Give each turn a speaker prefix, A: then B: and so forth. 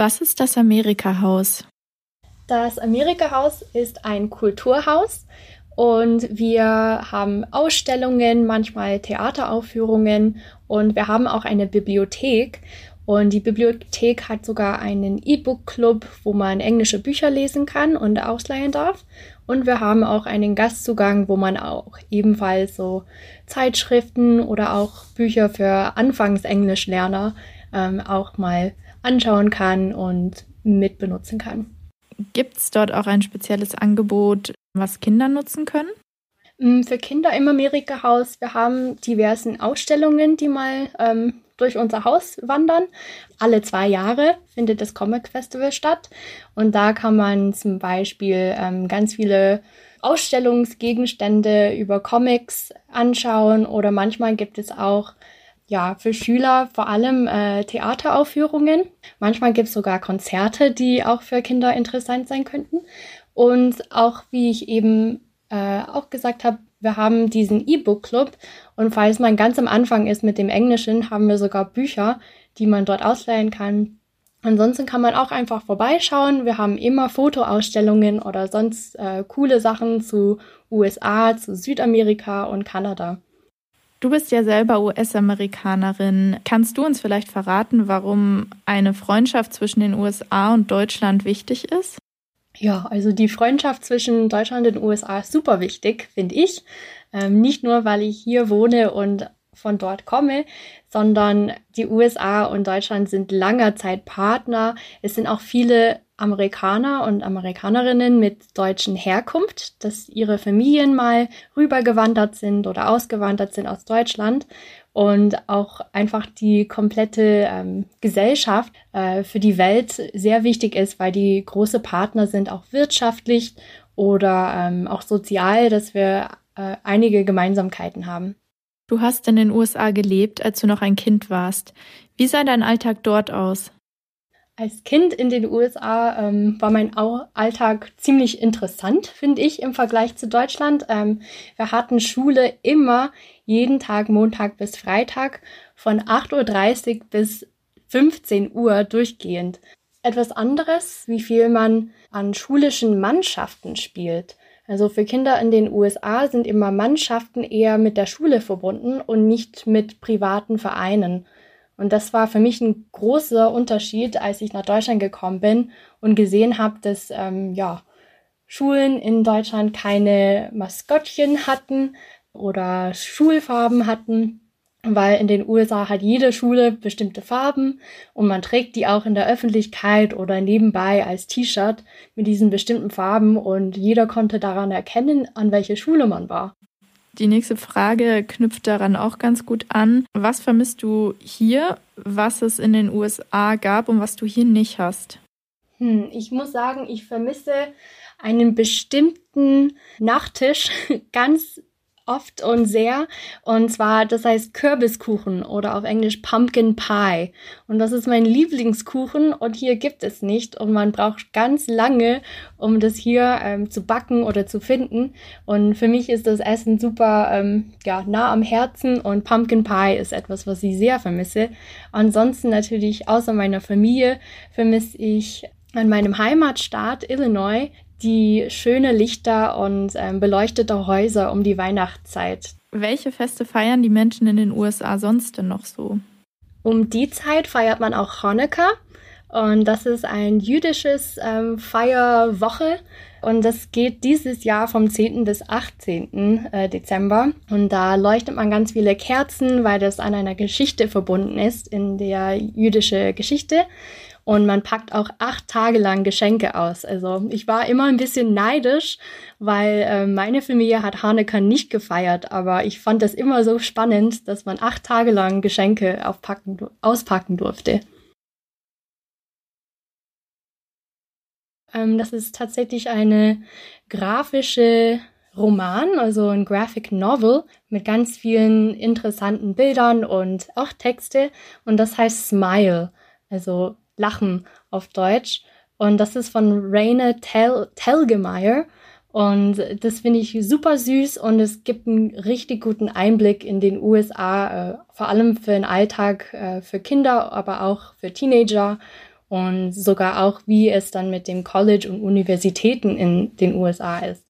A: Was ist das Amerika-Haus?
B: Das Amerika-Haus ist ein Kulturhaus und wir haben Ausstellungen, manchmal Theateraufführungen und wir haben auch eine Bibliothek. Und die Bibliothek hat sogar einen E-Book-Club, wo man englische Bücher lesen kann und ausleihen darf. Und wir haben auch einen Gastzugang, wo man auch ebenfalls so Zeitschriften oder auch Bücher für Anfangsenglischlerner ähm, auch mal anschauen kann und mitbenutzen kann.
A: Gibt es dort auch ein spezielles Angebot, was Kinder nutzen können?
B: Mm, für Kinder im Amerika-Haus, wir haben diversen Ausstellungen, die mal ähm, durch unser Haus wandern. Alle zwei Jahre findet das Comic Festival statt und da kann man zum Beispiel ähm, ganz viele Ausstellungsgegenstände über Comics anschauen oder manchmal gibt es auch ja, für Schüler vor allem äh, Theateraufführungen. Manchmal gibt es sogar Konzerte, die auch für Kinder interessant sein könnten. Und auch, wie ich eben äh, auch gesagt habe, wir haben diesen E-Book-Club und falls man ganz am Anfang ist mit dem Englischen, haben wir sogar Bücher, die man dort ausleihen kann. Ansonsten kann man auch einfach vorbeischauen. Wir haben immer Fotoausstellungen oder sonst äh, coole Sachen zu USA, zu Südamerika und Kanada.
A: Du bist ja selber US-Amerikanerin. Kannst du uns vielleicht verraten, warum eine Freundschaft zwischen den USA und Deutschland wichtig ist?
B: Ja, also die Freundschaft zwischen Deutschland und den USA ist super wichtig, finde ich. Ähm, nicht nur, weil ich hier wohne und von dort komme, sondern die USA und Deutschland sind langer Zeit Partner. Es sind auch viele Amerikaner und Amerikanerinnen mit deutschen Herkunft, dass ihre Familien mal rübergewandert sind oder ausgewandert sind aus Deutschland und auch einfach die komplette ähm, Gesellschaft äh, für die Welt sehr wichtig ist, weil die große Partner sind, auch wirtschaftlich oder ähm, auch sozial, dass wir äh, einige Gemeinsamkeiten haben.
A: Du hast in den USA gelebt, als du noch ein Kind warst. Wie sah dein Alltag dort aus?
B: Als Kind in den USA ähm, war mein Alltag ziemlich interessant, finde ich, im Vergleich zu Deutschland. Ähm, wir hatten Schule immer jeden Tag, Montag bis Freitag, von 8.30 Uhr bis 15 Uhr durchgehend. Etwas anderes, wie viel man an schulischen Mannschaften spielt. Also für Kinder in den USA sind immer Mannschaften eher mit der Schule verbunden und nicht mit privaten Vereinen. Und das war für mich ein großer Unterschied, als ich nach Deutschland gekommen bin und gesehen habe, dass ähm, ja, Schulen in Deutschland keine Maskottchen hatten oder Schulfarben hatten, weil in den USA hat jede Schule bestimmte Farben und man trägt die auch in der Öffentlichkeit oder nebenbei als T-Shirt mit diesen bestimmten Farben und jeder konnte daran erkennen, an welche Schule man war.
A: Die nächste Frage knüpft daran auch ganz gut an. Was vermisst du hier, was es in den USA gab und was du hier nicht hast?
B: Hm, ich muss sagen, ich vermisse einen bestimmten Nachtisch ganz oft und sehr. Und zwar, das heißt Kürbiskuchen oder auf Englisch Pumpkin Pie. Und das ist mein Lieblingskuchen und hier gibt es nicht. Und man braucht ganz lange, um das hier ähm, zu backen oder zu finden. Und für mich ist das Essen super ähm, ja, nah am Herzen und Pumpkin Pie ist etwas, was ich sehr vermisse. Ansonsten natürlich außer meiner Familie vermisse ich an meinem Heimatstaat Illinois die schöne Lichter und ähm, beleuchtete Häuser um die Weihnachtszeit.
A: Welche Feste feiern die Menschen in den USA sonst denn noch so?
B: Um die Zeit feiert man auch Hanukkah. Und das ist ein jüdisches ähm, Feierwoche. Und das geht dieses Jahr vom 10. bis 18. Äh, Dezember. Und da leuchtet man ganz viele Kerzen, weil das an einer Geschichte verbunden ist, in der jüdische Geschichte. Und man packt auch acht Tage lang Geschenke aus. Also ich war immer ein bisschen neidisch, weil äh, meine Familie hat Hanukkah nicht gefeiert, aber ich fand das immer so spannend, dass man acht Tage lang Geschenke aufpacken, auspacken durfte. Ähm, das ist tatsächlich eine grafische Roman, also ein Graphic Novel mit ganz vielen interessanten Bildern und auch Texte. Und das heißt Smile. Also Lachen auf Deutsch. Und das ist von Rainer Tel Telgemeier. Und das finde ich super süß und es gibt einen richtig guten Einblick in den USA, äh, vor allem für den Alltag äh, für Kinder, aber auch für Teenager. und sogar auch, wie es dann mit dem College und Universitäten in den USA ist.